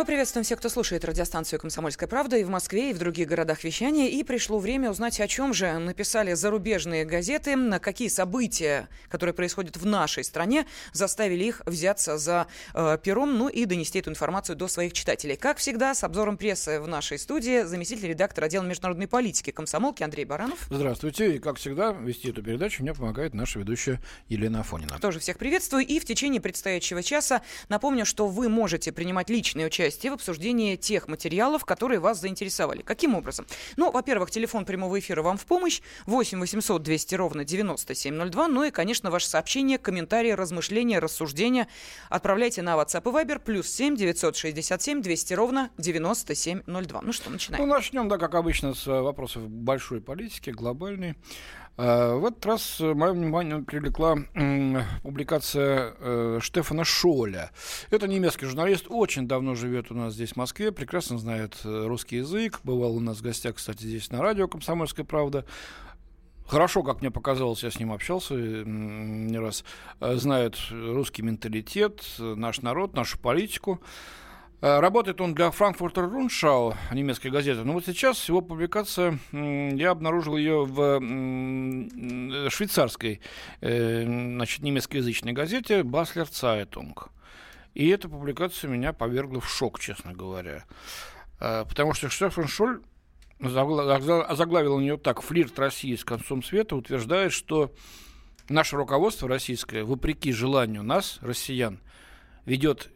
Мы приветствуем всех, кто слушает радиостанцию «Комсомольская правда» и в Москве, и в других городах вещания. И пришло время узнать, о чем же написали зарубежные газеты, на какие события, которые происходят в нашей стране, заставили их взяться за э, пером, ну и донести эту информацию до своих читателей. Как всегда, с обзором прессы в нашей студии заместитель редактора отдела международной политики комсомолки Андрей Баранов. Здравствуйте. И, как всегда, вести эту передачу мне помогает наша ведущая Елена Афонина. Тоже всех приветствую. И в течение предстоящего часа напомню, что вы можете принимать личные участие участие в обсуждении тех материалов, которые вас заинтересовали. Каким образом? Ну, во-первых, телефон прямого эфира вам в помощь. 8 800 200 ровно 9702. Ну и, конечно, ваше сообщение, комментарии, размышления, рассуждения отправляйте на WhatsApp и Viber. Плюс 7 967 200 ровно 9702. Ну что, начинаем. Ну, начнем, да, как обычно, с вопросов большой политики, глобальной. А, в этот раз мое внимание привлекла публикация э, Штефана Шоля. Это немецкий журналист, очень давно живет у нас здесь, в Москве, прекрасно знает э, русский язык, бывал у нас в гостях, кстати, здесь на радио «Комсомольская правда». Хорошо, как мне показалось, я с ним общался не раз, э, знает русский менталитет, наш народ, нашу политику. Э, работает он для Франкфуртер Рундшау, немецкой газеты. Но вот сейчас его публикация, я обнаружил ее в швейцарской, э, значит, немецкоязычной газете Баслер Цайтунг. И эта публикация меня повергла в шок, честно говоря. Э, потому что Штефан Шоль озаглавил ее так «Флирт России с концом света» утверждает, что наше руководство российское, вопреки желанию нас, россиян, ведет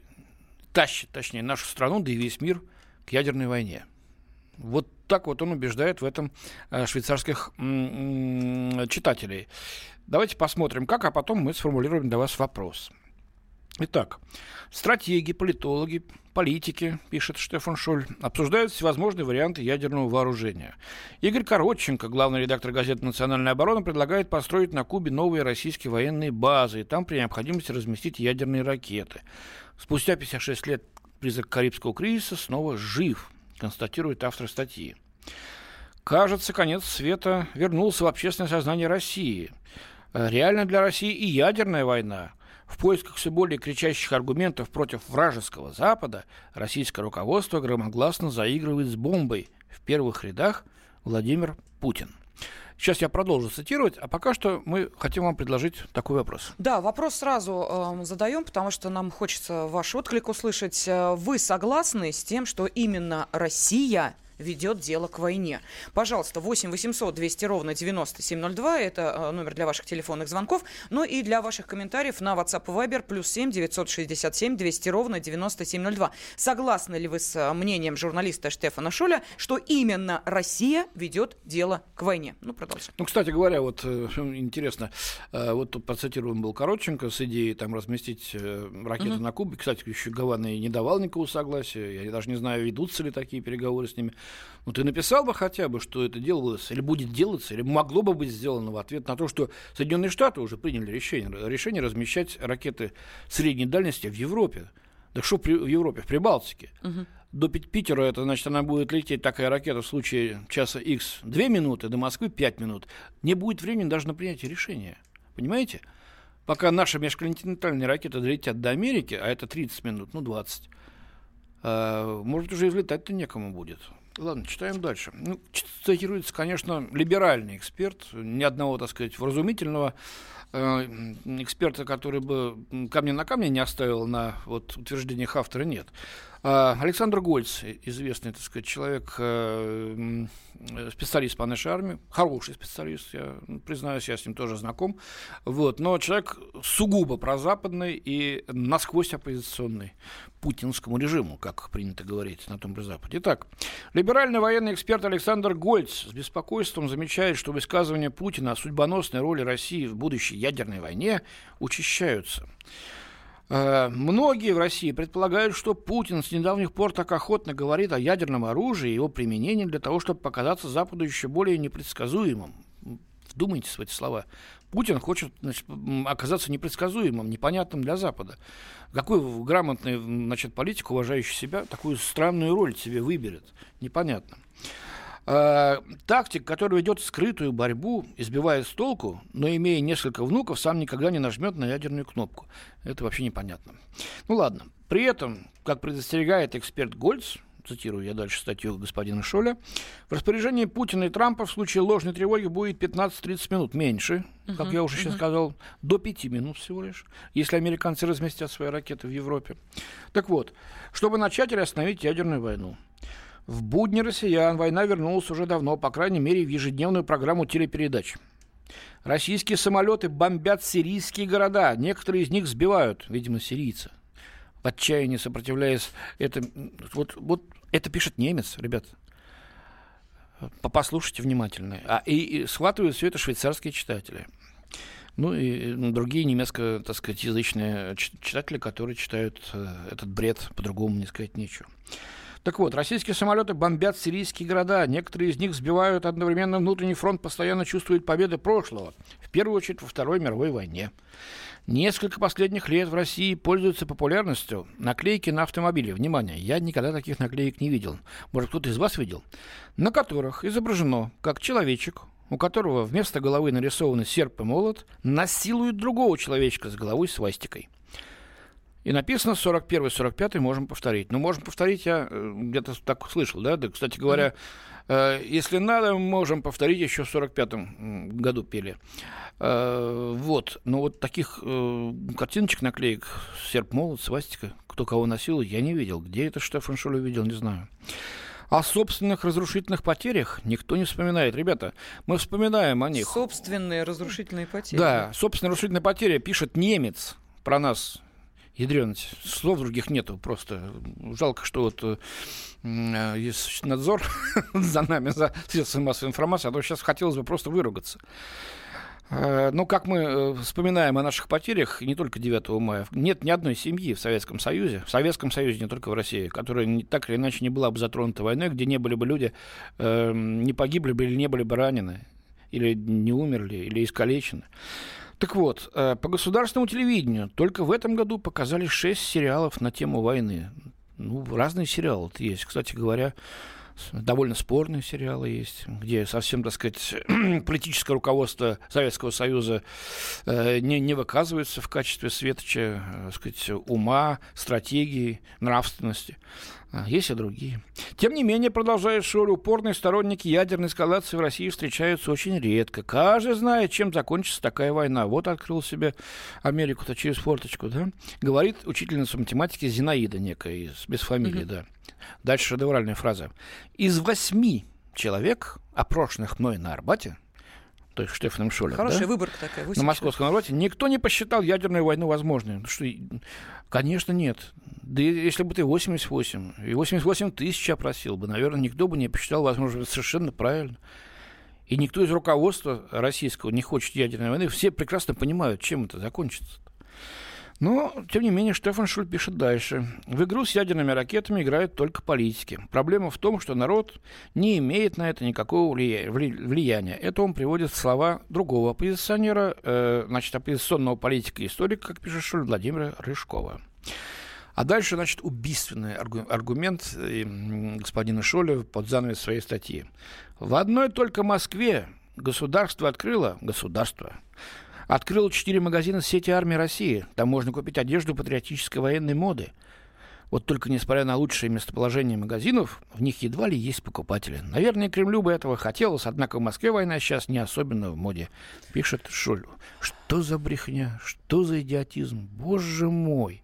тащит, точнее, нашу страну, да и весь мир к ядерной войне. Вот так вот он убеждает в этом э, швейцарских читателей. Давайте посмотрим, как, а потом мы сформулируем для вас вопрос. Итак, стратеги, политологи, политики, пишет Штефан Шоль, обсуждают всевозможные варианты ядерного вооружения. Игорь Коротченко, главный редактор газеты «Национальная оборона», предлагает построить на Кубе новые российские военные базы и там при необходимости разместить ядерные ракеты. Спустя 56 лет призрак Карибского кризиса снова жив, констатирует автор статьи. Кажется, конец света вернулся в общественное сознание России. Реально для России и ядерная война. В поисках все более кричащих аргументов против вражеского Запада российское руководство громогласно заигрывает с бомбой. В первых рядах Владимир Путин. Сейчас я продолжу цитировать, а пока что мы хотим вам предложить такой вопрос. Да, вопрос сразу э, задаем, потому что нам хочется ваш отклик услышать. Э, вы согласны с тем, что именно Россия ведет дело к войне. Пожалуйста, 8 800 200 ровно 9702, это э, номер для ваших телефонных звонков, ну и для ваших комментариев на WhatsApp и Viber плюс 7 967 200 ровно 9702. Согласны ли вы с э, мнением журналиста Штефана Шоля, что именно Россия ведет дело к войне? Ну, продолжим. Ну, кстати говоря, вот э, интересно, вот тут процитирован был Коротченко с идеей там разместить ракеты угу. на Кубе. Кстати, еще Гавана и не давал никакого согласия. Я даже не знаю, ведутся ли такие переговоры с ними. Ну, ты написал бы хотя бы, что это делалось, или будет делаться, или могло бы быть сделано в ответ на то, что Соединенные Штаты уже приняли решение, решение размещать ракеты средней дальности в Европе. Да что при, в Европе, в Прибалтике. Угу. До Питера, это значит, она будет лететь, такая ракета, в случае часа X 2 минуты, до Москвы 5 минут. Не будет времени даже на принятие решения. Понимаете? Пока наши межконтинентальные ракеты долетят до Америки, а это 30 минут, ну 20, э, может, уже и взлетать-то некому будет. Ладно, читаем дальше. Ну, цитируется, конечно, либеральный эксперт, ни одного, так сказать, вразумительного э, эксперта, который бы камня на камне не оставил на вот, утверждениях автора, нет. А, Александр Гольц, известный, так сказать, человек, э, специалист по нашей армии, хороший специалист, я признаюсь, я с ним тоже знаком, вот, но человек сугубо прозападный и насквозь оппозиционный путинскому режиму, как принято говорить на том же Западе. Итак, либеральный военный эксперт Александр Гольц с беспокойством замечает, что высказывания Путина о судьбоносной роли России в будущей ядерной войне учащаются. Э, многие в России предполагают, что Путин с недавних пор так охотно говорит о ядерном оружии и его применении для того, чтобы показаться Западу еще более непредсказуемым. Вдумайтесь в эти слова. Путин хочет значит, оказаться непредсказуемым, непонятным для Запада. Какой грамотный значит, политик, уважающий себя, такую странную роль себе выберет? Непонятно. Э, тактик, который ведет скрытую борьбу, избивает с толку, но имея несколько внуков, сам никогда не нажмет на ядерную кнопку. Это вообще непонятно. Ну ладно. При этом, как предостерегает эксперт Гольц, цитирую я дальше статью господина Шоля, в распоряжении Путина и Трампа в случае ложной тревоги будет 15-30 минут меньше, uh-huh, как я уже uh-huh. сейчас сказал, до 5 минут всего лишь, если американцы разместят свои ракеты в Европе. Так вот, чтобы начать или остановить ядерную войну, в будни россиян война вернулась уже давно, по крайней мере, в ежедневную программу телепередач. Российские самолеты бомбят сирийские города. Некоторые из них сбивают, видимо, сирийцы – в отчаянии сопротивляясь это вот вот это пишет немец, ребят. Послушайте внимательно. А, и, и схватывают все это швейцарские читатели. Ну и ну, другие немецко, так сказать, язычные читатели, которые читают э, этот бред, по-другому не сказать нечего. Так вот, российские самолеты бомбят сирийские города. Некоторые из них сбивают одновременно внутренний фронт, постоянно чувствует победы прошлого. В первую очередь во Второй мировой войне. Несколько последних лет в России пользуются популярностью наклейки на автомобили. Внимание, я никогда таких наклеек не видел. Может, кто-то из вас видел? На которых изображено, как человечек, у которого вместо головы нарисованы серп и молот, насилует другого человечка с головой свастикой. И написано 41-45 можем повторить. Ну, можем повторить, я э, где-то так слышал, да? Да, кстати говоря, mm-hmm. если надо, можем повторить, еще в 45-м году пели. Э, вот, но вот таких картиночек, наклеек, серп, молот, свастика, кто кого носил, я не видел. Где это Штефан Шуль увидел, не знаю. О собственных разрушительных потерях никто не вспоминает. Ребята, мы вспоминаем о них. Собственные разрушительные потери. Да, собственные разрушительные потери пишет немец про нас. Ядрёность. Слов других нету просто. Жалко, что вот э, есть надзор за нами, за средствами массовой информации, а то сейчас хотелось бы просто выругаться. Э, ну, как мы э, вспоминаем о наших потерях, не только 9 мая, нет ни одной семьи в Советском Союзе, в Советском Союзе, не только в России, которая так или иначе не была бы затронута войной, где не были бы люди, э, не погибли бы или не были бы ранены, или не умерли, или искалечены. Так вот, э, по государственному телевидению только в этом году показали шесть сериалов на тему войны. Ну, разные сериалы есть. Кстати говоря, довольно спорные сериалы есть, где совсем, так сказать, политическое руководство Советского Союза э, не, не выказывается в качестве светоча, э, так сказать, ума, стратегии, нравственности. А, есть и другие. Тем не менее, продолжает Шоли, упорные сторонники ядерной эскалации в России встречаются очень редко. Каждый знает, чем закончится такая война. Вот открыл себе Америку-то через форточку, да? Говорит учительница математики Зинаида некая, без фамилии, mm-hmm. да. Дальше шедевральная фраза. Из восьми человек, опрошенных мной на Арбате, то есть Штефаном Шолем. Хорошая да? выборка такая. На московском народе никто не посчитал ядерную войну возможной. Ну, что, конечно, нет. Да если бы ты 88, и 88 тысяч опросил бы, наверное, никто бы не посчитал возможно, совершенно правильно. И никто из руководства российского не хочет ядерной войны. Все прекрасно понимают, чем это закончится. Но, тем не менее, Штефан Шуль пишет дальше. В игру с ядерными ракетами играют только политики. Проблема в том, что народ не имеет на это никакого влияния. Это он приводит слова другого оппозиционера, э, значит, оппозиционного политика и историка, как пишет Шуль, Владимира Рыжкова. А дальше, значит, убийственный аргумент э, господина Шоля под занавес своей статьи. В одной только Москве государство открыло, государство, Открыл четыре магазина сети армии России. Там можно купить одежду патриотической военной моды. Вот только несмотря на лучшее местоположение магазинов, в них едва ли есть покупатели. Наверное, Кремлю бы этого хотелось, однако в Москве война сейчас не особенно в моде, пишет Шуль. Что за брехня? Что за идиотизм? Боже мой!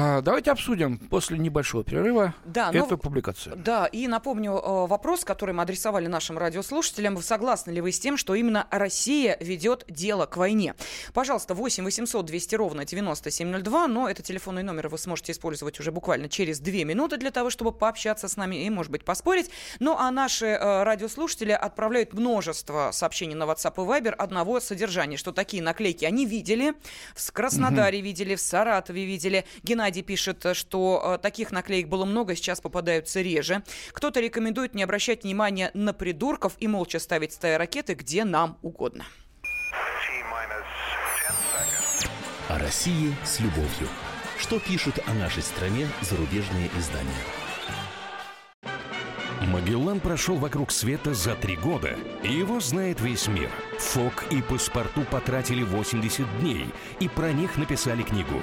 А, давайте обсудим после небольшого перерыва да, эту но, публикацию. Да, и напомню э, вопрос, который мы адресовали нашим радиослушателям. Согласны ли вы с тем, что именно Россия ведет дело к войне? Пожалуйста, 8 800 200 ровно 9702, но это телефонный номер вы сможете использовать уже буквально через 2 минуты для того, чтобы пообщаться с нами и, может быть, поспорить. Ну, а наши э, радиослушатели отправляют множество сообщений на WhatsApp и Viber одного содержания, что такие наклейки они видели, в Краснодаре угу. видели, в Саратове видели. Геннадий Геннадий пишет, что э, таких наклеек было много, сейчас попадаются реже. Кто-то рекомендует не обращать внимания на придурков и молча ставить стаи ракеты где нам угодно. О России с любовью. Что пишут о нашей стране зарубежные издания? Магеллан прошел вокруг света за три года, и его знает весь мир. Фок и паспорту потратили 80 дней, и про них написали книгу.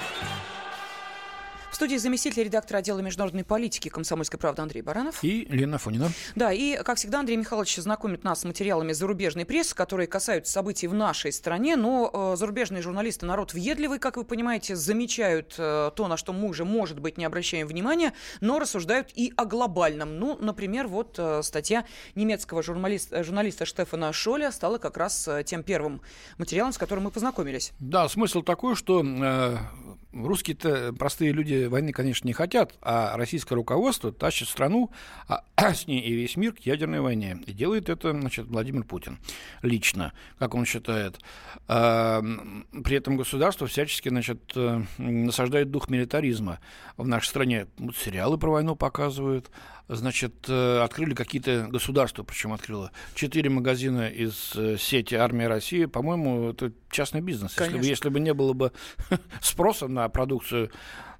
Студии заместитель редактора отдела международной политики комсомольской правды Андрей Баранов. И Лена Фонина. Да, и, как всегда, Андрей Михайлович знакомит нас с материалами зарубежной прессы, которые касаются событий в нашей стране. Но э, зарубежные журналисты народ въедливый, как вы понимаете, замечают э, то, на что мы уже, может быть, не обращаем внимания, но рассуждают и о глобальном. Ну, например, вот э, статья немецкого журналиста, журналиста Штефана Шоля стала как раз э, тем первым материалом, с которым мы познакомились. Да, смысл такой, что э, русские-то простые люди войны, конечно, не хотят, а российское руководство тащит страну, а, с ней и весь мир к ядерной войне. И делает это, значит, Владимир Путин лично, как он считает. А, при этом государство всячески, значит, э, насаждает дух милитаризма. В нашей стране сериалы про войну показывают, значит, э, открыли какие-то государства, причем открыло четыре магазина из э, сети «Армия России». По-моему, это частный бизнес. Если бы, если бы не было бы спроса на продукцию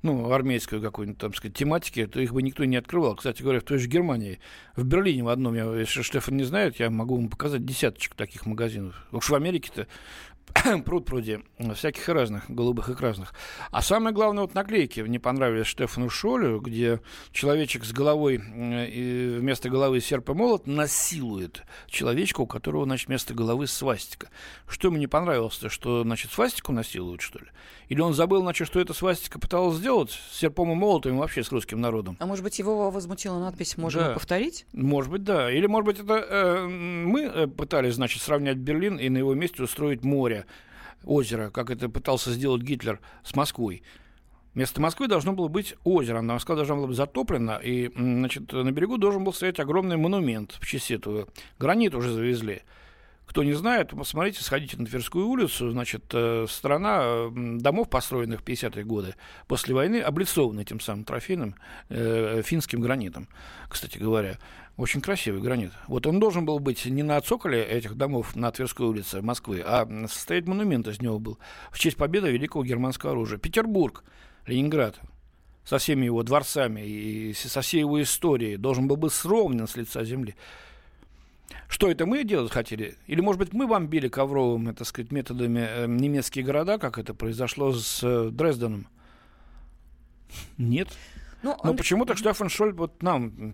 ну, армейскую какую-нибудь, там сказать, тематики, то их бы никто не открывал. Кстати говоря, в той же Германии, в Берлине в одном, я, если Штефан не знает, я могу вам показать десяточек таких магазинов. Уж в Америке-то пруд пруди всяких разных, голубых и красных. А самое главное, вот наклейки не понравились Штефану Шолю, где человечек с головой, и вместо головы серп и молот насилует человечка, у которого, значит, вместо головы свастика. Что ему не понравилось-то, что, значит, свастику насилуют, что ли? Или он забыл, значит, что эта свастика пыталась сделать с серпом и молотом и вообще с русским народом? А может быть, его возмутила надпись «Можем да. повторить»? Может быть, да. Или, может быть, это э, мы э, пытались, значит, сравнять Берлин и на его месте устроить море озеро, как это пытался сделать Гитлер с Москвой. Вместо Москвы должно было быть озеро. Москва должна была быть затоплена, и значит, на берегу должен был стоять огромный монумент в честь этого. Гранит уже завезли. Кто не знает, посмотрите, сходите на Тверскую улицу. Значит, э, страна домов, построенных в 50-е годы после войны, облицована этим самым трофейным э, финским гранитом, кстати говоря. Очень красивый гранит. Вот он должен был быть не на цоколе этих домов на Тверской улице Москвы, а состоять монумент из него был в честь победы великого германского оружия. Петербург, Ленинград, со всеми его дворцами и со всей его историей должен был быть сровнен с лица земли. Что это мы делать хотели? Или, может быть, мы бомбили ковровыми, так сказать, методами э, немецкие города, как это произошло с э, Дрезденом? Нет. Ну, Но он... почему-то Штефан Шольд вот нам...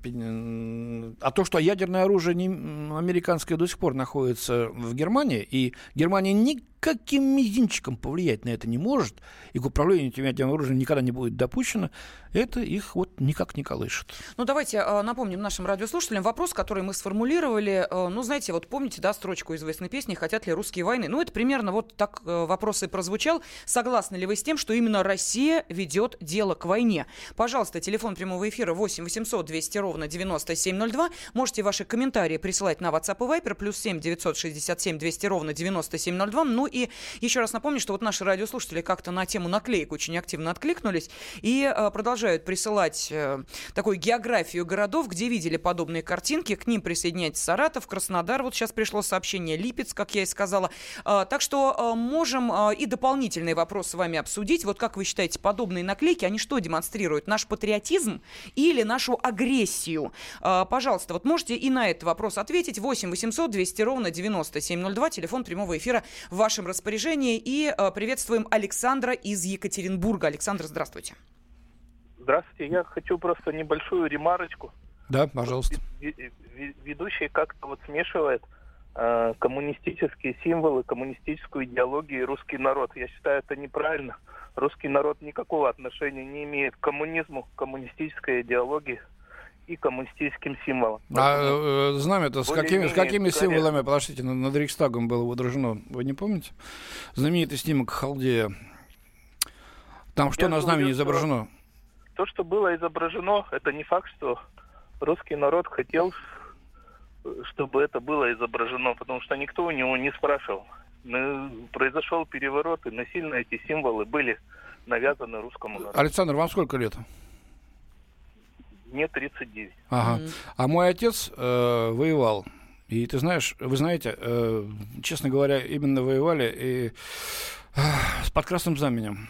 А то, что ядерное оружие не... американское до сих пор находится в Германии, и Германия никаким мизинчиком повлиять на это не может, и к управлению этим ядерным оружием никогда не будет допущено, это их вот никак не колышет. Ну, давайте э, напомним нашим радиослушателям вопрос, который мы сформулировали. Э, ну, знаете, вот помните, да, строчку известной песни «Хотят ли русские войны?» Ну, это примерно вот так э, вопрос и прозвучал. Согласны ли вы с тем, что именно Россия ведет дело к войне? Пожалуйста, телефон прямого эфира 8 800 200 ровно 9702. Можете ваши комментарии присылать на WhatsApp и Viber, плюс 7 967 200 ровно 9702. Ну и еще раз напомню, что вот наши радиослушатели как-то на тему наклеек очень активно откликнулись и продолжают продолжают присылать э, такую географию городов, где видели подобные картинки. К ним присоединяется Саратов, Краснодар. Вот сейчас пришло сообщение Липец, как я и сказала. Э, так что э, можем э, и дополнительные вопросы с вами обсудить. Вот как вы считаете, подобные наклейки, они что демонстрируют? Наш патриотизм или нашу агрессию? Э, пожалуйста, вот можете и на этот вопрос ответить. 8 800 200 ровно 9702, телефон прямого эфира в вашем распоряжении. И э, приветствуем Александра из Екатеринбурга. Александр, здравствуйте. Здравствуйте, я хочу просто небольшую ремарочку. Да, пожалуйста. Ведущий как-то вот смешивает э, коммунистические символы, коммунистическую идеологию и русский народ. Я считаю, это неправильно. Русский народ никакого отношения не имеет к коммунизму, к коммунистической идеологии и коммунистическим символам. А э, знамя-то с какими, с какими символами, подождите, над, Рейхстагом было выдружено, вы не помните? Знаменитый снимок Халдея. Там что Я на знамени изображено? то, что было изображено, это не факт, что русский народ хотел, чтобы это было изображено, потому что никто у него не спрашивал. Произошел переворот, и насильно эти символы были навязаны русскому народу. Александр, вам сколько лет? Мне 39. Ага. Mm-hmm. А мой отец э, воевал. И ты знаешь, вы знаете, э, честно говоря, именно воевали и э, под красным знаменем.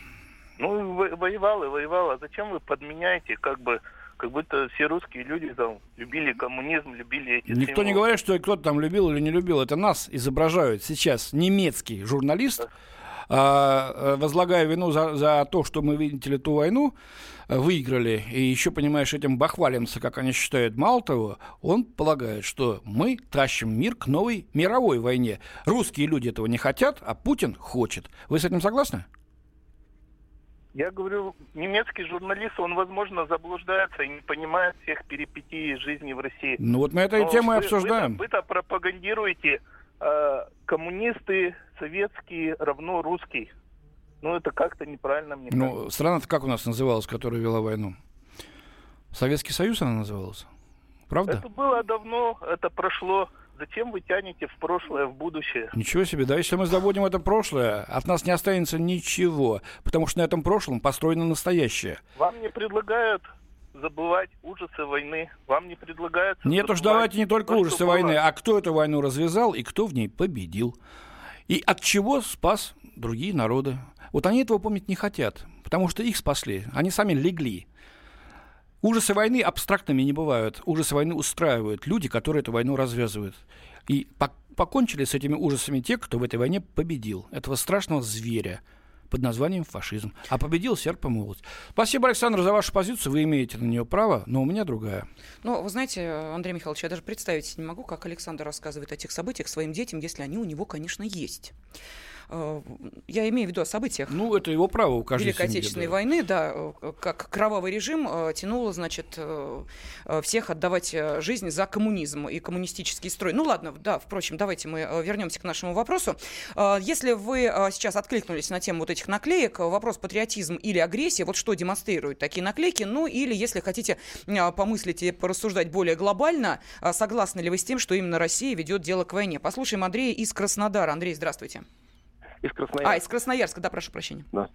Ну, воевал и воевал. А зачем вы подменяете, как бы, как будто все русские люди там любили коммунизм, любили эти Никто символы. не говорит, что кто-то там любил или не любил. Это нас изображают сейчас немецкий журналист, да. А, возлагая вину за, за то, что мы, видите ли, ту войну э, выиграли, и еще, понимаешь, этим бахвалимся, как они считают, мало того, он полагает, что мы тащим мир к новой мировой войне. Русские люди этого не хотят, а Путин хочет. Вы с этим согласны? Я говорю, немецкий журналист, он, возможно, заблуждается и не понимает всех перипетий жизни в России. Ну вот мы этой тему и обсуждаем. Вы-то, вы пропагандируете э, коммунисты советские равно русский. Ну это как-то неправильно мне Ну, кажется. страна-то как у нас называлась, которая вела войну? Советский Союз она называлась? Правда? Это было давно, это прошло. Зачем вы тянете в прошлое, в будущее? Ничего себе, да, если мы забудем это прошлое, от нас не останется ничего, потому что на этом прошлом построено настоящее. Вам не предлагают забывать ужасы войны. Вам не предлагают... Нет уж, давайте не только то, ужасы войны, а кто эту войну развязал и кто в ней победил. И от чего спас другие народы. Вот они этого помнить не хотят, потому что их спасли, они сами легли. Ужасы войны абстрактными не бывают. Ужасы войны устраивают люди, которые эту войну развязывают. И покончили с этими ужасами те, кто в этой войне победил. Этого страшного зверя под названием фашизм. А победил серп и молот. Спасибо, Александр, за вашу позицию. Вы имеете на нее право, но у меня другая. Ну, вы знаете, Андрей Михайлович, я даже представить не могу, как Александр рассказывает о тех событиях своим детям, если они у него, конечно, есть. Э, я имею в виду о событиях. Ну, это его право у каждой Великой семьи, Отечественной да. войны, да, э, как кровавый режим э, тянул, значит, всех отдавать жизнь за коммунизм и коммунистический строй. Ну, ладно, да, впрочем, давайте мы вернемся к нашему вопросу. Если вы сейчас откликнулись на тему вот этих наклеек, вопрос патриотизм или агрессия, вот что демонстрируют такие наклейки, ну, или если хотите помыслить и порассуждать более глобально, согласны ли вы с тем, что именно Россия ведет дело к войне? Послушаем Андрея из Краснодара. Андрей, здравствуйте. Из Красноярска. А, из Красноярска, да, прошу прощения. Да.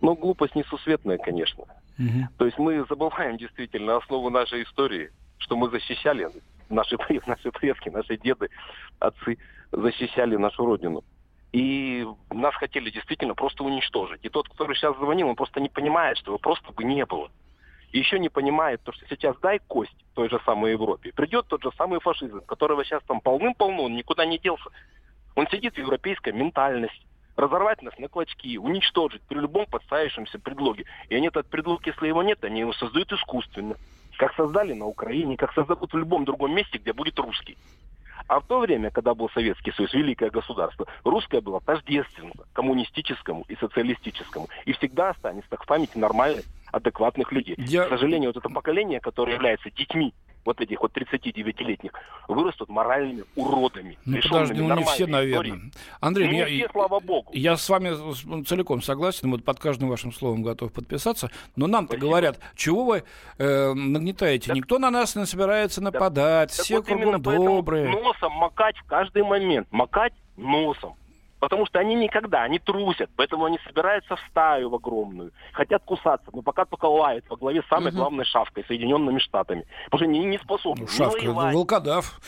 Ну, глупость несусветная, конечно. Угу. То есть мы забываем действительно основу нашей истории, что мы защищали наши, наши предки, наши деды, отцы защищали нашу родину. И нас хотели действительно просто уничтожить. И тот, который сейчас звонил, он просто не понимает, что его просто бы не было. И еще не понимает то, что сейчас дай кость той же самой Европе. Придет тот же самый фашизм, которого сейчас там полным-полно, он никуда не делся. Он сидит в европейской ментальности разорвать нас на клочки, уничтожить при любом подставившемся предлоге. И они этот предлог, если его нет, они его создают искусственно. Как создали на Украине, как создадут в любом другом месте, где будет русский. А в то время, когда был Советский Союз, великое государство, русское было тождественно коммунистическому и социалистическому. И всегда останется так в памяти нормальных, адекватных людей. Я... К сожалению, вот это поколение, которое является детьми вот этих вот 39-летних, вырастут моральными уродами. Ну, подожди, ну не все, наверное. Истории. Андрей, ну, не я, все, слава богу. Я с вами целиком согласен, вот под каждым вашим словом готов подписаться, но нам-то говорят, чего вы э, нагнетаете? Так, Никто на нас не собирается нападать, так, все так вот кругом добрые. Носом макать в каждый момент, макать носом. Потому что они никогда, они трусят, поэтому они собираются в стаю в огромную, хотят кусаться, но пока только лают во главе самой угу. главной шавкой, Соединенными Штатами. Потому что они не способны. Ну, шавка, ну, волкодав.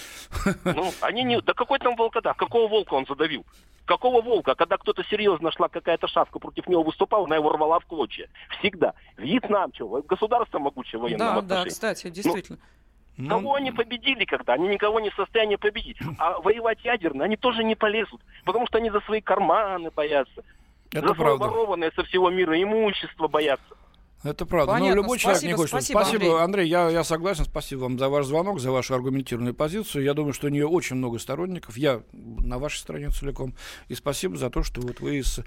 Ну, они не... Да какой там волкодав? Какого волка он задавил? Какого волка? Когда кто-то серьезно шла, какая-то шавка против него выступала, она его рвала в клочья. Всегда. Вьетнам, чего? Государство могучее военное. Да, да, кстати, действительно. Ну, ну... Кого они победили когда? Они никого не в состоянии победить. А воевать ядерно они тоже не полезут, потому что они за свои карманы боятся. Это за правда. ворованное со всего мира имущество боятся. Это правда. Понятно. Но любой спасибо, человек не хочет. Спасибо, спасибо Андрей. Андрей, я, я согласен. Спасибо вам за ваш звонок, за вашу аргументированную позицию. Я думаю, что у нее очень много сторонников. Я на вашей стороне целиком. И спасибо за то, что вот вы из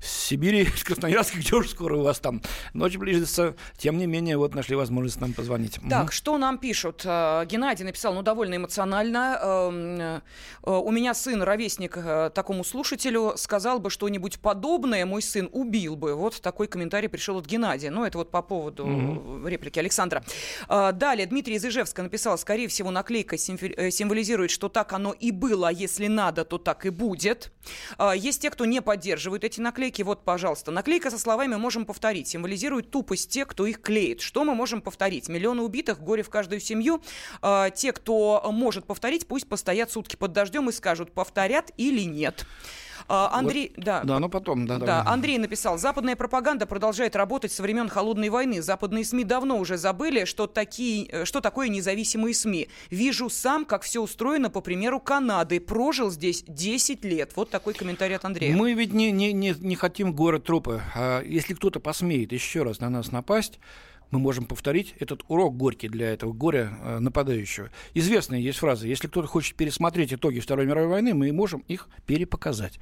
Сибири, из Красноярска, где уже скоро у вас там ночь близится. Тем не менее, вот нашли возможность нам позвонить. Так, угу. что нам пишут? Э, Геннадий написал, ну, довольно эмоционально. Эм, э, у меня сын, ровесник э, такому слушателю, сказал бы что-нибудь подобное, мой сын убил бы. Вот такой комментарий пришел от Геннадия. Ну, это вот по поводу mm-hmm. реплики Александра. А, далее, Дмитрий из Ижевска написал, скорее всего, наклейка э, символизирует, что так оно и было, а если надо, то так и будет. А, есть те, кто не поддерживает эти наклейки. Вот, пожалуйста, наклейка со словами «можем повторить» символизирует тупость тех, кто их клеит. Что мы можем повторить? Миллионы убитых, горе в каждую семью. А, те, кто может повторить, пусть постоят сутки под дождем и скажут, повторят или нет. А, Андрей, вот, да. Да, но потом, да, да. Андрей написал, западная пропаганда продолжает работать со времен холодной войны. Западные СМИ давно уже забыли, что такие, э, что такое независимые СМИ. Вижу сам, как все устроено по примеру Канады. Прожил здесь 10 лет. Вот такой комментарий от Андрея. Мы ведь не, не, не, не хотим город трупы. А если кто-то посмеет еще раз на нас напасть, мы можем повторить этот урок горький для этого горя э, нападающего. Известная есть фраза, если кто-то хочет пересмотреть итоги Второй мировой войны, мы можем их перепоказать.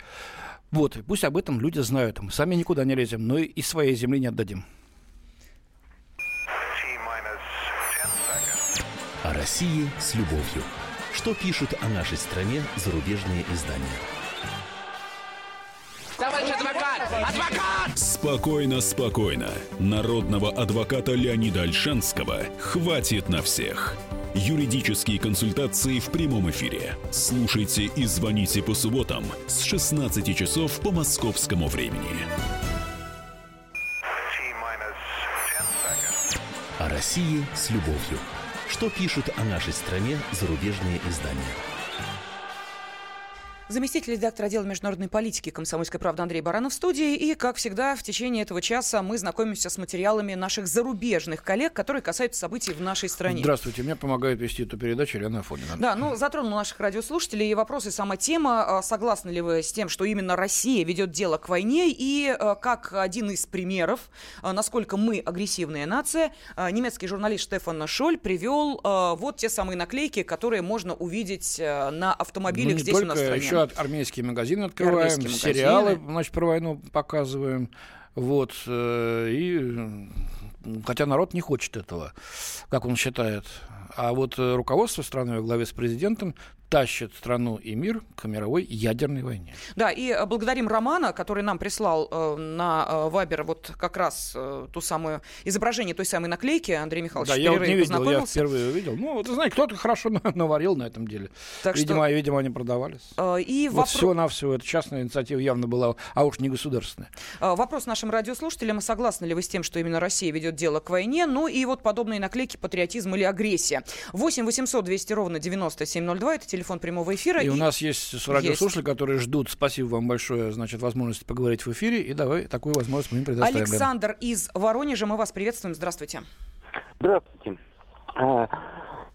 Вот, пусть об этом люди знают. Мы сами никуда не лезем, но и своей земли не отдадим. О России с любовью. Что пишут о нашей стране зарубежные издания? Товарищ адвокат! Адвокат! Спокойно, спокойно. Народного адвоката Леонида Альшанского хватит на всех. Юридические консультации в прямом эфире. Слушайте и звоните по субботам с 16 часов по московскому времени. О России с любовью. Что пишут о нашей стране зарубежные издания? Заместитель редактора отдела международной политики «Комсомольской правды» Андрей Баранов в студии. И, как всегда, в течение этого часа мы знакомимся с материалами наших зарубежных коллег, которые касаются событий в нашей стране. Здравствуйте, мне помогает вести эту передачу Елена Афонина. Да, ну, затронул наших радиослушателей и вопросы сама тема. А, согласны ли вы с тем, что именно Россия ведет дело к войне? И а, как один из примеров, а, насколько мы агрессивная нация, немецкий журналист Штефан Шоль привел вот те самые наклейки, которые можно увидеть на автомобилях ну, здесь у нас в стране еще армейские магазины открываем, армейские сериалы, значит, про войну показываем. Вот, э, и хотя народ не хочет этого, как он считает. А вот э, руководство страны во главе с президентом тащит страну и мир к мировой ядерной войне. Да, и э, благодарим Романа, который нам прислал э, на э, Вайбер вот как раз э, ту самую изображение той самой наклейки. Андрей Михайлович Да, я вот не видел, я впервые увидел. Ну, вот, знаете, кто-то хорошо наварил на этом деле. Так видимо, что... видимо, они продавались. Э, и вот вопро... всего-навсего, это частная инициатива явно была, а уж не государственная. Э, вопрос нашим радиослушателям, согласны ли вы с тем, что именно Россия ведет дело к войне? Ну и вот подобные наклейки патриотизм или агрессия. 8 800 200 ровно 9702, это телефон телефон прямого эфира. И, и... у нас есть радиослушатели, есть. которые ждут. Спасибо вам большое, значит, возможности поговорить в эфире. И давай такую возможность мы им предоставим. Александр из Воронежа, мы вас приветствуем. Здравствуйте. Здравствуйте. А,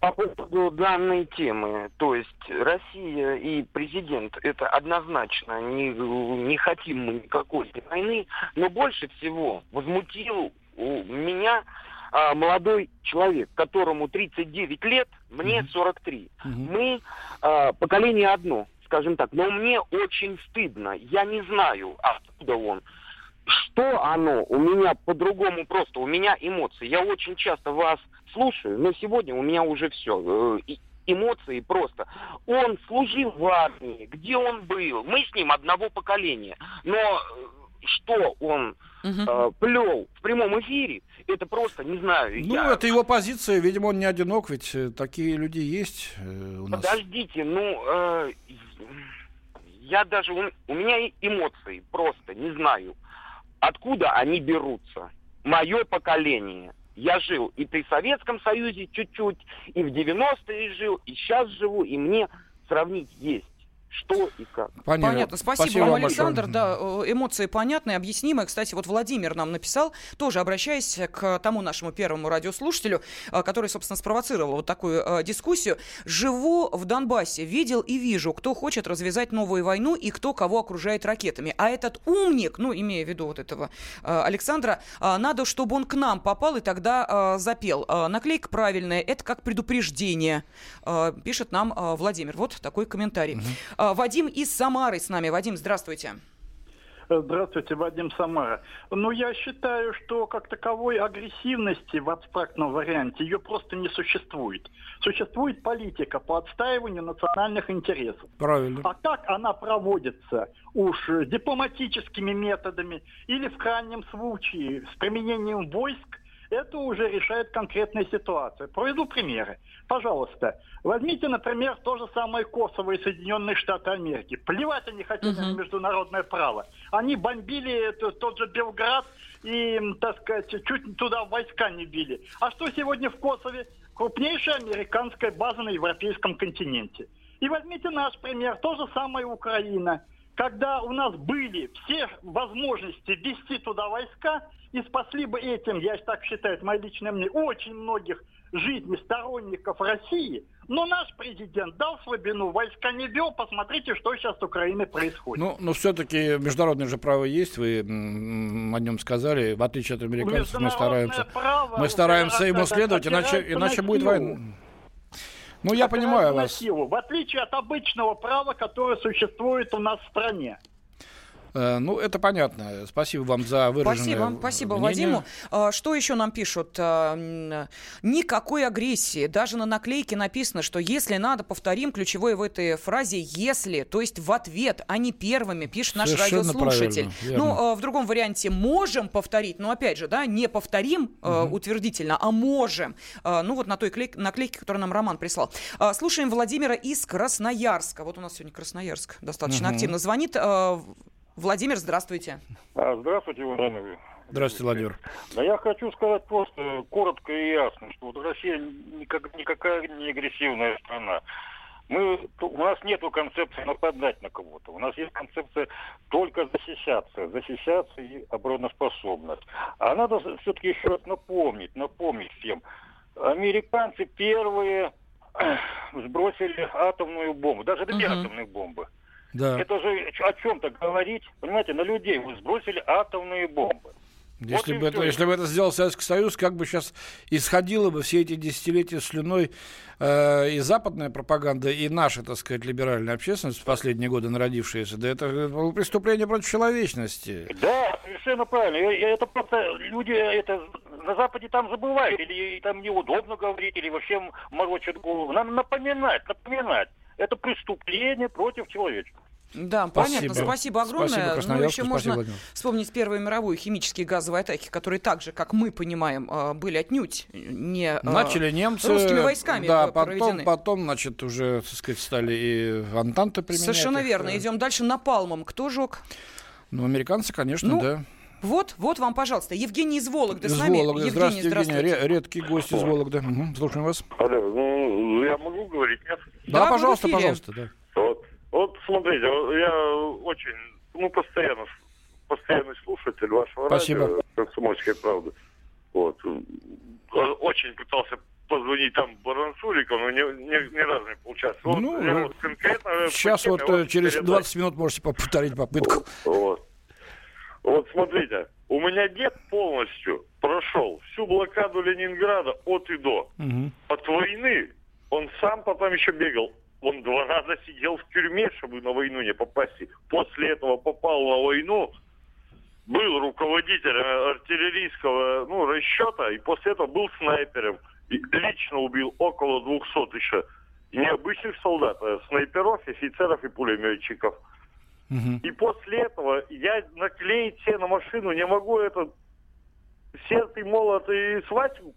по поводу данной темы, то есть Россия и президент, это однозначно, не, не хотим мы никакой войны, но больше всего возмутил у меня а, молодой человек, которому 39 лет, мне 43. Mm-hmm. Мы а, поколение одно, скажем так. Но мне очень стыдно. Я не знаю, откуда он. Что оно? У меня по-другому просто. У меня эмоции. Я очень часто вас слушаю, но сегодня у меня уже все. Э, эмоции просто. Он служил в армии, где он был. Мы с ним одного поколения. Но э, что он угу. э, плел в прямом эфире, это просто не знаю. Ну, я... это его позиция, видимо, он не одинок, ведь э, такие люди есть э, у нас. Подождите, ну, э, я даже, у, у меня эмоции просто, не знаю, откуда они берутся. Мое поколение. Я жил и при Советском Союзе чуть-чуть, и в 90-е жил, и сейчас живу, и мне сравнить есть что и как. Понятно. Понятно. Спасибо, Спасибо вам, Александр. Большое. Да, э, эмоции понятные, объяснимые. Кстати, вот Владимир нам написал, тоже обращаясь к тому нашему первому радиослушателю, э, который, собственно, спровоцировал вот такую э, дискуссию. Живу в Донбассе, видел и вижу, кто хочет развязать новую войну и кто кого окружает ракетами. А этот умник, ну, имея в виду вот этого Александра, надо, чтобы он к нам попал и тогда запел. Наклейка правильная, это как предупреждение, пишет нам Владимир. Вот такой комментарий. Угу. А, Вадим из Самары с нами. Вадим, здравствуйте. Здравствуйте, Вадим Самара. Ну, я считаю, что как таковой агрессивности в абстрактном варианте ее просто не существует. Существует политика по отстаиванию национальных интересов. Правильно. А как она проводится? Уж дипломатическими методами или в крайнем случае с применением войск, это уже решает конкретная ситуация. Приведу примеры. Пожалуйста, возьмите, например, то же самое Косово и Соединенные Штаты Америки. Плевать они хотели uh-huh. на международное право. Они бомбили тот же Белград и, так сказать, чуть туда войска не били. А что сегодня в Косове? Крупнейшая американская база на европейском континенте. И возьмите наш пример, то же самое Украина когда у нас были все возможности ввести туда войска, и спасли бы этим, я так считаю, это мое личное мнение, очень многих жизней сторонников России, но наш президент дал слабину, войска не вел, посмотрите, что сейчас с Украиной происходит. Ну, но все-таки международное же право есть, вы о нем сказали, в отличие от американцев мы стараемся, мы стараемся ему следовать, иначе, иначе будет война. Ну, я понимаю вас. Силу, в отличие от обычного права, которое существует у нас в стране. Э, ну, это понятно. Спасибо вам за выраженное Спасибо, спасибо мнение. Вадиму. А, что еще нам пишут? А, никакой агрессии. Даже на наклейке написано, что если надо, повторим ключевое в этой фразе «если», то есть в ответ, а не первыми, пишет наш Совершенно радиослушатель. Ну, а, в другом варианте можем повторить, но опять же, да, не повторим угу. утвердительно, а можем. Ну, вот на той наклейке, которую нам Роман прислал. Слушаем Владимира из Красноярска. Вот у нас сегодня Красноярск достаточно угу. активно звонит. Владимир, здравствуйте. А, здравствуйте, уважаемый. Здравствуйте, Владимир. Да я хочу сказать просто коротко и ясно, что вот Россия никак, никакая не агрессивная страна. Мы, у нас нет концепции нападать на кого-то. У нас есть концепция только защищаться. Защищаться и обороноспособность. А надо все-таки еще раз напомнить, напомнить всем. Американцы первые сбросили атомную бомбу, даже две uh-huh. атомные бомбы. Да. Это же о чем-то говорить. Понимаете, на людей вы сбросили атомные бомбы. Если, вот бы это, если бы это сделал Советский Союз, как бы сейчас исходило бы все эти десятилетия слюной э, и западная пропаганда, и наша, так сказать, либеральная общественность в последние годы народившаяся, да это было преступление против человечности. Да, совершенно правильно. Это просто люди это на Западе там забывают, или там неудобно говорить, или вообще морочат голову. Надо напоминать, напоминать это преступление против человечества. Да, спасибо. понятно. Спасибо огромное. Спасибо, ну, еще можно Владимир. вспомнить Первую мировую химические газовые атаки, которые так же, как мы понимаем, а, были отнюдь не а, Начали немцы, русскими войсками да, потом, потом, значит, уже, так сказать, стали и Антанты применять. Совершенно верно. Идем дальше. Напалмом кто жег? Ну, американцы, конечно, ну, да. Вот, вот вам, пожалуйста, Евгений из Вологды из с нами. Вологды. Евгений, здравствуйте, здравствуйте. Евгений, редкий гость из Вологды. Угу, слушаем вас. Алло, ну, я могу говорить, нет? Да, да пожалуйста, пожалуйста, да. Вот, вот смотрите, я очень, ну, постоянно, постоянный слушатель вашего Спасибо. радио, «Комсомольская правда». Вот. Очень пытался позвонить там Барансурику, но ни, ни, ни разу не получалось. Вот, ну, вот конкретно сейчас вот э, через 20 минут можете повторить попытку. Вот. Вот смотрите, у меня дед полностью прошел всю блокаду Ленинграда от и до. Угу. От войны он сам потом еще бегал он два раза сидел в тюрьме, чтобы на войну не попасть. После этого попал на войну, был руководителем артиллерийского ну, расчета, и после этого был снайпером. И лично убил около 200 еще необычных солдат, а снайперов, офицеров и пулеметчиков. Угу. И после этого я наклеить себе на машину не могу этот сердце молот и свастику.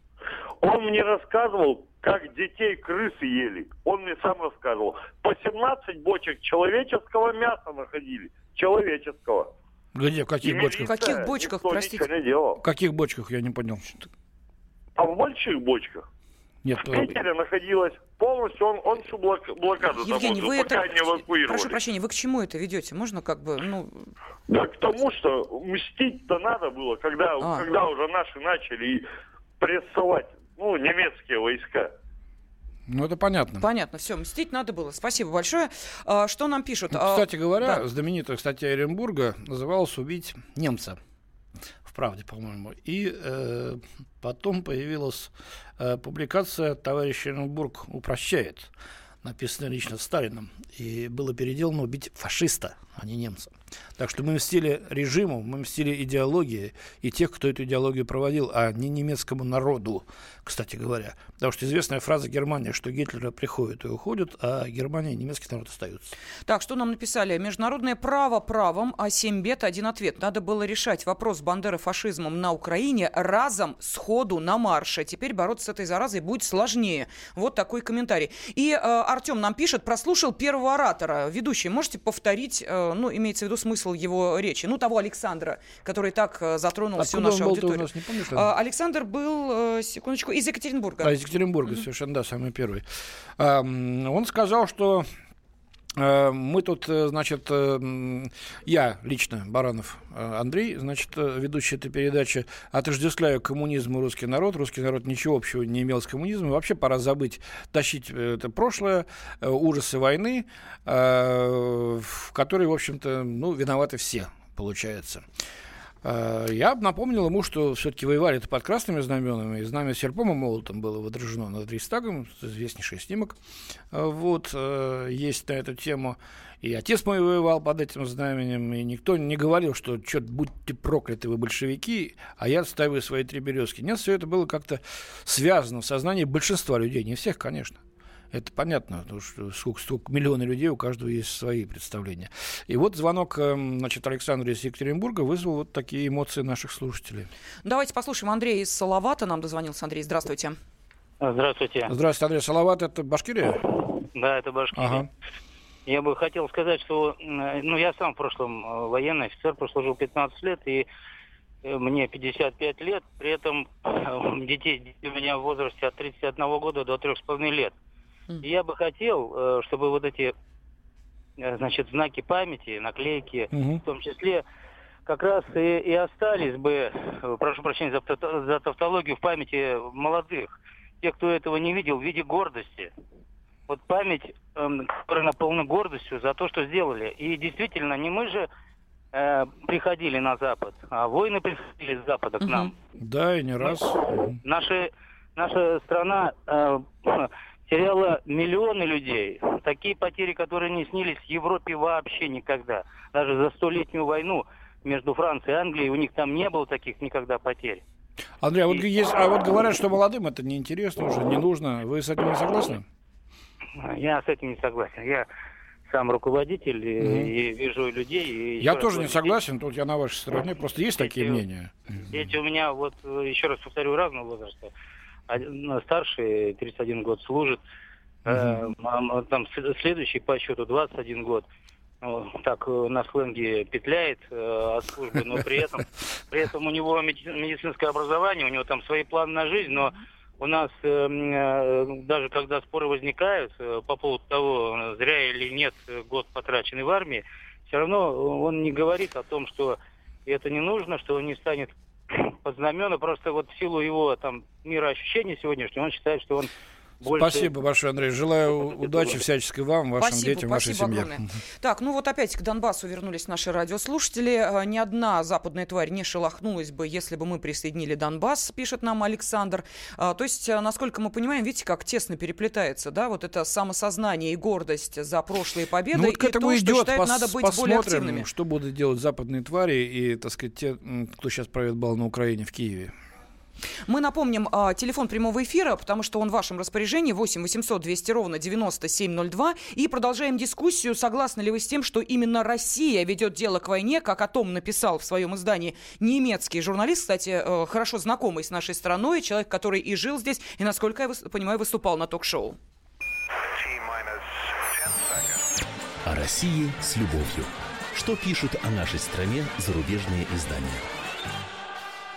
Он мне рассказывал, как детей крысы ели. Он мне сам рассказывал. По 17 бочек человеческого мяса находили. Человеческого. Где? В каких и бочках? В каких бочках, простите? Не делал. В каких бочках, я не понял. А в больших бочках. Нет, в Питере находилась полностью, он, он всю блок, блокаду Евгений, там, вы это... не эвакуировали. Прошу прощения, вы к чему это ведете? Можно как бы, ну... Да к тому, что мстить-то надо было, когда, а. когда уже наши начали прессовать ну, немецкие войска. Ну, это понятно. Понятно, все, мстить надо было. Спасибо большое. А, что нам пишут? А, кстати говоря, да. знаменитая статья Оренбурга называлась «Убить немца». В «Правде», по-моему. И э, потом появилась э, публикация «Товарищ Оренбург упрощает», написанная лично Сталином. И было переделано «Убить фашиста», а не немца. Так что мы мстили режиму, мы мстили идеологии и тех, кто эту идеологию проводил, а не немецкому народу, кстати говоря. Потому что известная фраза Германии, что Гитлера приходит и уходит, а Германия и немецкий народ остаются. Так, что нам написали? Международное право правом, а 7 бед, один ответ. Надо было решать вопрос Бандеры фашизмом на Украине разом, сходу, на марше. Теперь бороться с этой заразой будет сложнее. Вот такой комментарий. И э, Артем нам пишет, прослушал первого оратора. Ведущий, можете повторить, э, ну, имеется в виду смысл его речи? Ну, того Александра, который так э, затронул Откуда всю нашу аудиторию. Нас, не помнишь, э, Александр был, э, секундочку, из Екатеринбурга. А, из Екатеринбурга, mm-hmm. совершенно, да, самый первый. Э, он сказал, что мы тут, э, значит, э, я лично, Баранов Андрей, значит, ведущий этой передачи, отождествляю коммунизм и русский народ. Русский народ ничего общего не имел с коммунизмом. Вообще пора забыть, тащить это прошлое, ужасы войны, в которой, в общем-то, ну, виноваты все, получается. Э, я напомнил ему, что все-таки воевали это под красными знаменами, и знамя серпом и молотом было водружено над Рейстагом, известнейший снимок. Э, вот, э, есть на эту тему. И отец мой воевал под этим знаменем, и никто не говорил, что что будьте прокляты вы большевики, а я отстаиваю свои три березки. Нет, все это было как-то связано в сознании большинства людей, не всех, конечно. Это понятно, потому что сколько, сколько миллионы людей, у каждого есть свои представления. И вот звонок эм, значит, Александра из Екатеринбурга вызвал вот такие эмоции наших слушателей. Давайте послушаем. Андрей из Салавата нам дозвонился. Андрей, здравствуйте. Здравствуйте. Здравствуйте, Андрей. Салават – это Башкирия? Да, это Башкирия. Ага. Я бы хотел сказать, что ну, я сам в прошлом э, военный офицер, прослужил 15 лет, и э, мне 55 лет, при этом э, детей у меня в возрасте от 31 года до 3,5 лет. И я бы хотел, э, чтобы вот эти, э, значит, знаки памяти, наклейки, угу. в том числе, как раз и, и остались бы, э, прошу прощения за, за тавтологию, в памяти молодых, тех, кто этого не видел, в виде гордости. Вот память, эм, которая наполнена гордостью за то, что сделали. И действительно, не мы же э, приходили на Запад, а воины приходили с Запада к нам. Да, и не раз. Наши, наша страна э, теряла миллионы людей. Такие потери, которые не снились в Европе вообще никогда. Даже за столетнюю войну между Францией и Англией у них там не было таких никогда потерь. Андрей, а вот, есть, а вот говорят, что молодым это неинтересно уже, не нужно. Вы с этим не согласны? Я с этим не согласен. Я сам руководитель угу. и, и вижу людей. И я тоже не согласен, тут я на вашей стороне, просто есть эти, такие мнения. Эти у меня, вот еще раз повторю, разного возраста. Ну, старший 31 год служит, угу. там следующий по счету 21 год. Ну, так э, на сленге петляет э, от службы, но при этом, при этом у него медицинское образование, у него там свои планы на жизнь, но у нас э, э, даже когда споры возникают э, по поводу того, зря или нет год потраченный в армии, все равно он не говорит о том, что это не нужно, что он не станет под знамена, просто вот в силу его там мироощущения сегодняшнего, он считает, что он больше... Спасибо большое, Андрей. Желаю удачи всяческой вам, вашим спасибо, детям, вашей семье. Огромное. Так, ну вот опять к Донбассу вернулись наши радиослушатели. А, ни одна западная тварь не шелохнулась бы, если бы мы присоединили Донбасс, пишет нам Александр. А, то есть, а, насколько мы понимаем, видите, как тесно переплетается, да, вот это самосознание и гордость за прошлые победы, ну, вот к этому и то, идет. что считают, Пос- надо быть более активными. что будут делать западные твари и, так сказать, те, кто сейчас правит бал на Украине в Киеве. Мы напомним а, телефон прямого эфира, потому что он в вашем распоряжении 8 800 200 ровно 9702. И продолжаем дискуссию. Согласны ли вы с тем, что именно Россия ведет дело к войне, как о том написал в своем издании немецкий журналист, кстати, э, хорошо знакомый с нашей страной, человек, который и жил здесь, и, насколько я понимаю, выступал на ток-шоу. О России с любовью. Что пишут о нашей стране зарубежные издания?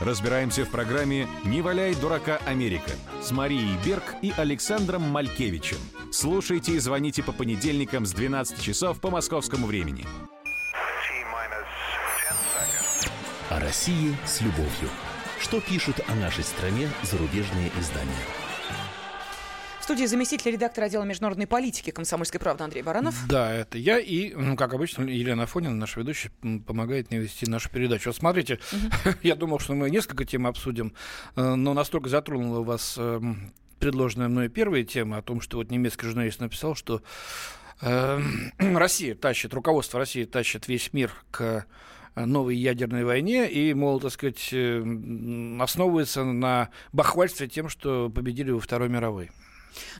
Разбираемся в программе «Не валяй дурака Америка» с Марией Берг и Александром Малькевичем. Слушайте и звоните по понедельникам с 12 часов по московскому времени. О России с любовью. Что пишут о нашей стране зарубежные издания? Студии заместитель редактора отдела международной политики комсомольской правды Андрей Баранов. Да, это я. И, ну, как обычно, Елена Афонина, наша ведущая, помогает мне вести нашу передачу. Вот смотрите, угу. я думал, что мы несколько тем обсудим, э, но настолько затронула вас эм, предложенная мной первая тема о том, что вот немецкий журналист написал, что э, Россия тащит, руководство России тащит весь мир к новой ядерной войне и, мол, так сказать, э, основывается на бахвальстве тем, что победили во Второй мировой.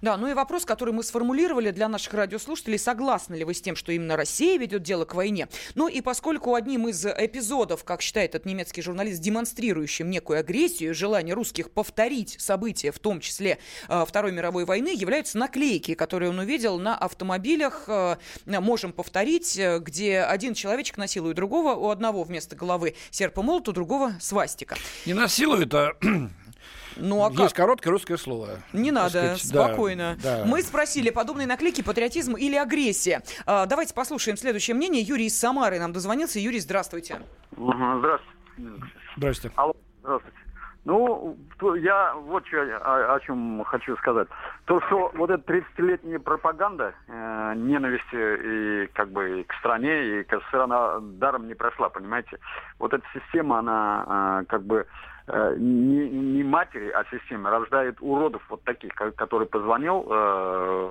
Да, ну и вопрос, который мы сформулировали для наших радиослушателей, согласны ли вы с тем, что именно Россия ведет дело к войне? Ну и поскольку одним из эпизодов, как считает этот немецкий журналист, демонстрирующим некую агрессию, желание русских повторить события, в том числе э, Второй мировой войны, являются наклейки, которые он увидел на автомобилях э, «Можем повторить», э, где один человечек насилует другого, у одного вместо головы серп молот, у другого свастика. Не насилует, а ну, а Есть как? короткое русское слово. Не надо, сказать, спокойно. Да, да. Мы спросили, подобные наклейки патриотизм или агрессия. А, давайте послушаем следующее мнение. Юрий из Самары нам дозвонился. Юрий, здравствуйте. Здравствуйте. Здравствуйте. Алло, здравствуйте. Ну, я вот что, о, о чем хочу сказать. То, что вот эта 30-летняя пропаганда э, ненависти и как бы и к стране, и к СССР, она даром не прошла, понимаете? Вот эта система, она э, как бы не, не матери, а системы рождает уродов вот таких, который позвонил э,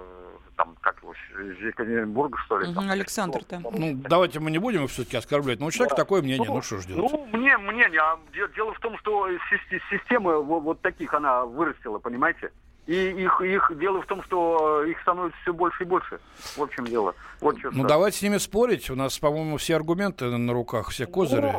там, как его, из Екатеринбурга, что ли. Там, Александр, да. Ну, давайте мы не будем их все-таки оскорблять. Но у человека да. такое мнение, ну, ну что ж делать? Ну, мне, мнение, а дело в том, что система вот, вот таких она вырастила, понимаете? И их, их дело в том, что их становится все больше и больше. В общем дело. Вот что ну, давайте с ними спорить. У нас, по-моему, все аргументы на руках, все козыри.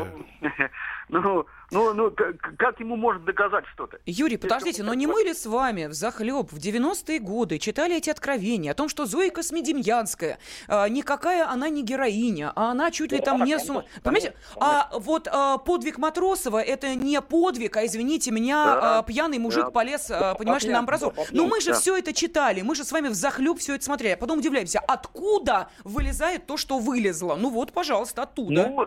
Ну, ну ну, как ему может доказать что-то? Юрий, подождите, но не мы ли с вами в захлеб в 90-е годы читали эти откровения о том, что Зоя Космедемьянская, а, никакая она не героиня, а она чуть ли там не... Сум... Понимаете? А вот а, подвиг Матросова это не подвиг, а, извините меня, да, а, пьяный мужик да. полез, а, понимаешь ли, на амбразур. Но мы же да. все это читали, мы же с вами в захлеб все это смотрели. А потом удивляемся, откуда вылезает то, что вылезло? Ну вот, пожалуйста, оттуда. Ну,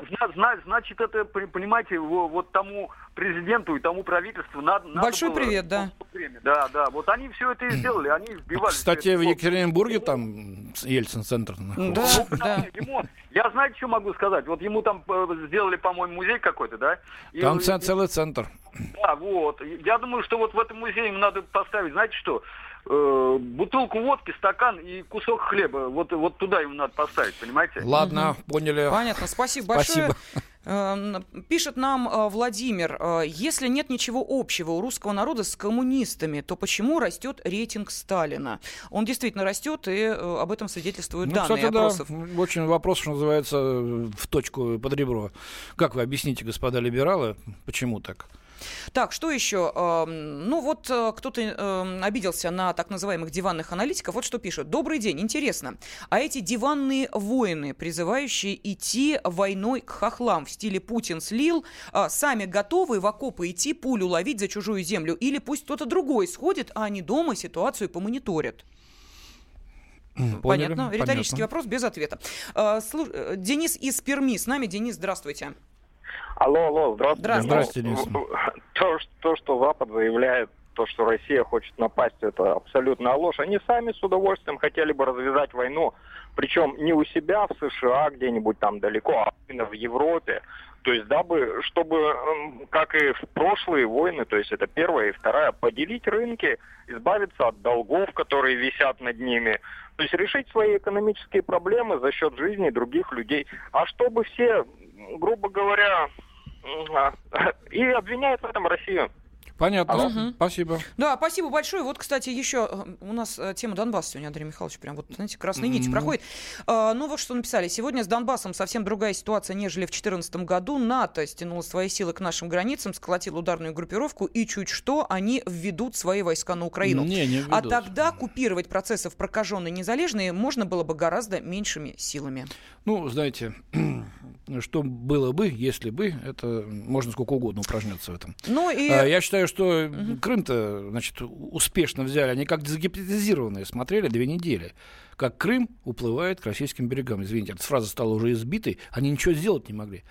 значит, это, понимаете, вот тому тому президенту и тому правительству надо... Большой надо было привет, да. Время. Да, да. Вот они все это и сделали, они вбивали... Кстати, в Екатеринбурге там Ельцин-центр Да, да. Ему, я знаете, что могу сказать? Вот ему там э, сделали, по-моему, музей какой-то, да? И, там и, целый центр. Да, вот. Я думаю, что вот в этом музее ему надо поставить, знаете что? Э, бутылку водки, стакан и кусок хлеба. Вот, вот туда ему надо поставить, понимаете? Ладно, угу. поняли. Понятно, спасибо большое. Спасибо. Эм, пишет нам э, Владимир, э, если нет ничего общего у русского народа с коммунистами, то почему растет рейтинг Сталина? Он действительно растет, и э, об этом свидетельствуют ну, данные кстати, опросов. Да, очень вопрос, что называется, в точку под ребро. Как вы объясните, господа либералы, почему так? Так, что еще? Ну вот э, кто-то обиделся на так называемых диванных аналитиков. Вот что пишут. Добрый день, интересно. А эти диванные воины, призывающие идти войной к хохлам в стиле Путин слил, а, сами готовы в окопы идти, пулю ловить за чужую землю? Или пусть кто-то другой сходит, а они дома ситуацию помониторят? Поняли, понятно. Риторический понятно. вопрос без ответа. Э, Денис из Перми с нами. Денис, здравствуйте. Алло, алло, здравствуйте. Здравствуйте, Денис. То, то, что Запад заявляет, то, что Россия хочет напасть, это абсолютная ложь. Они сами с удовольствием хотели бы развязать войну, причем не у себя в США где-нибудь там далеко, а именно в Европе. То есть, дабы, чтобы, как и в прошлые войны, то есть это первая и вторая, поделить рынки, избавиться от долгов, которые висят над ними, то есть решить свои экономические проблемы за счет жизни других людей. А чтобы все, грубо говоря, и обвиняют в этом Россию. Понятно. Угу. Спасибо. Да, спасибо большое. Вот, кстати, еще э, у нас э, тема Донбасса сегодня, Андрей Михайлович, прям вот, знаете, красные нити mm-hmm. проходит. А, ну, вот что написали. Сегодня с Донбассом совсем другая ситуация, нежели в 2014 году. НАТО стянуло свои силы к нашим границам, сколотил ударную группировку, и чуть что, они введут свои войска на Украину. Не, не а тогда купировать процессы в прокаженные незалежные можно было бы гораздо меньшими силами. Ну, знаете, что было бы, если бы, это можно сколько угодно упражняться в этом. Ну и... А, я считаю, что угу. Крым-то, значит, успешно взяли. Они как загипнотизированные смотрели две недели. Как Крым уплывает к российским берегам. Извините, эта фраза стала уже избитой. Они ничего сделать не могли.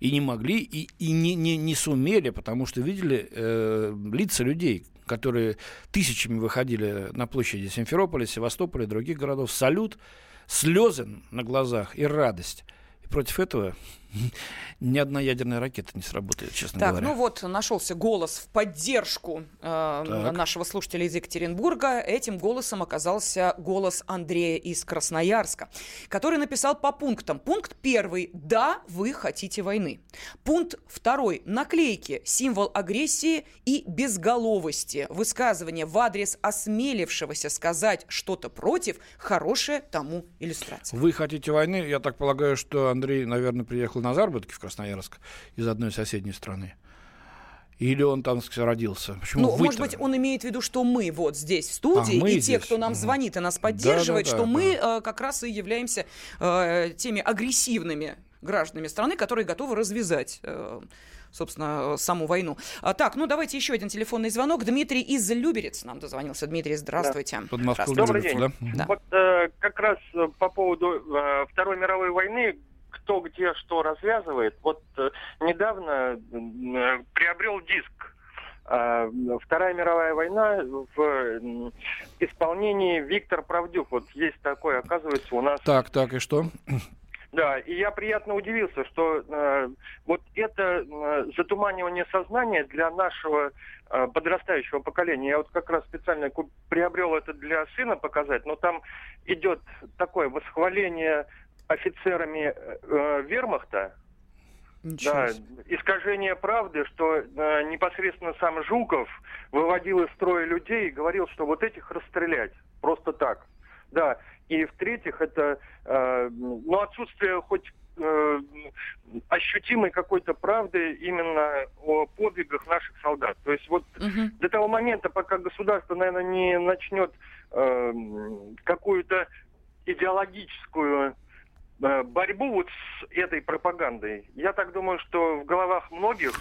И не могли, и, и не, не, не сумели, потому что видели э, лица людей, которые тысячами выходили на площади Симферополя, Севастополя, других городов, салют, слезы на глазах и радость. И против этого ни одна ядерная ракета не сработает, честно так, говоря. ну вот нашелся голос в поддержку э, нашего слушателя из Екатеринбурга. Этим голосом оказался голос Андрея из Красноярска, который написал по пунктам. Пункт первый. Да, вы хотите войны. Пункт второй. Наклейки. Символ агрессии и безголовости. Высказывание в адрес осмелившегося сказать что-то против. Хорошая тому иллюстрация. Вы хотите войны? Я так полагаю, что Андрей, наверное, приехал на заработки в Красноярск из одной соседней страны. Или он там сказать, родился? Почему ну, может быть, он имеет в виду, что мы вот здесь в студии, а, и здесь. те, кто нам звонит и нас поддерживает, да, да, да, что да. мы э, как раз и являемся э, теми агрессивными гражданами страны, которые готовы развязать э, собственно, саму войну. А, так, ну давайте еще один телефонный звонок. Дмитрий из Люберец нам дозвонился. Дмитрий, здравствуйте. Да. здравствуйте. Добрый день. Да? Да. Вот э, как раз э, по поводу э, Второй мировой войны кто где что развязывает. Вот э, недавно э, приобрел диск э, Вторая мировая война в исполнении Виктор Правдюк. Вот есть такой, оказывается, у нас. Так, так, и что? Да, и я приятно удивился, что э, вот это э, затуманивание сознания для нашего э, подрастающего поколения. Я вот как раз специально приобрел это для сына показать, но там идет такое восхваление офицерами э, вермахта, да, искажение правды, что э, непосредственно сам Жуков выводил из строя людей и говорил, что вот этих расстрелять просто так. Да, и в-третьих, это э, ну, отсутствие хоть э, ощутимой какой-то правды именно о подвигах наших солдат. То есть вот угу. до того момента, пока государство, наверное, не начнет э, какую-то идеологическую Э, борьбу вот с этой пропагандой, я так думаю, что в головах многих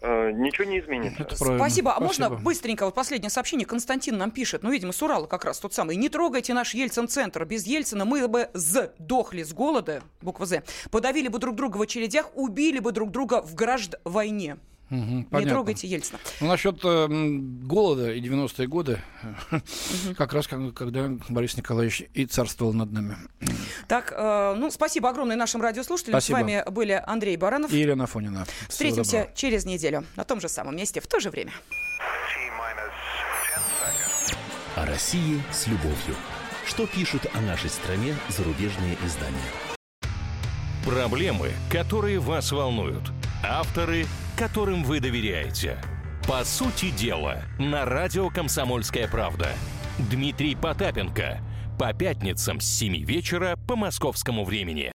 э, ничего не изменится. Это Спасибо. А можно быстренько, вот последнее сообщение, Константин нам пишет, ну, видимо, с Урала как раз тот самый. Не трогайте наш Ельцин-центр. Без Ельцина мы бы сдохли с голода, буква «З», подавили бы друг друга в очередях, убили бы друг друга в гражд войне. Угу, не трогайте Ельцина. Ну, насчет э, голода и 90-е годы, угу. как раз когда Борис Николаевич и царствовал над нами. Так, э, ну, спасибо огромное нашим радиослушателям. Спасибо. С вами были Андрей Баранов и Елена Фонина. Встретимся через неделю на том же самом месте в то же время. О России с любовью. Что пишут о нашей стране зарубежные издания? Проблемы, которые вас волнуют. Авторы – которым вы доверяете. По сути дела, на радио «Комсомольская правда». Дмитрий Потапенко. По пятницам с 7 вечера по московскому времени.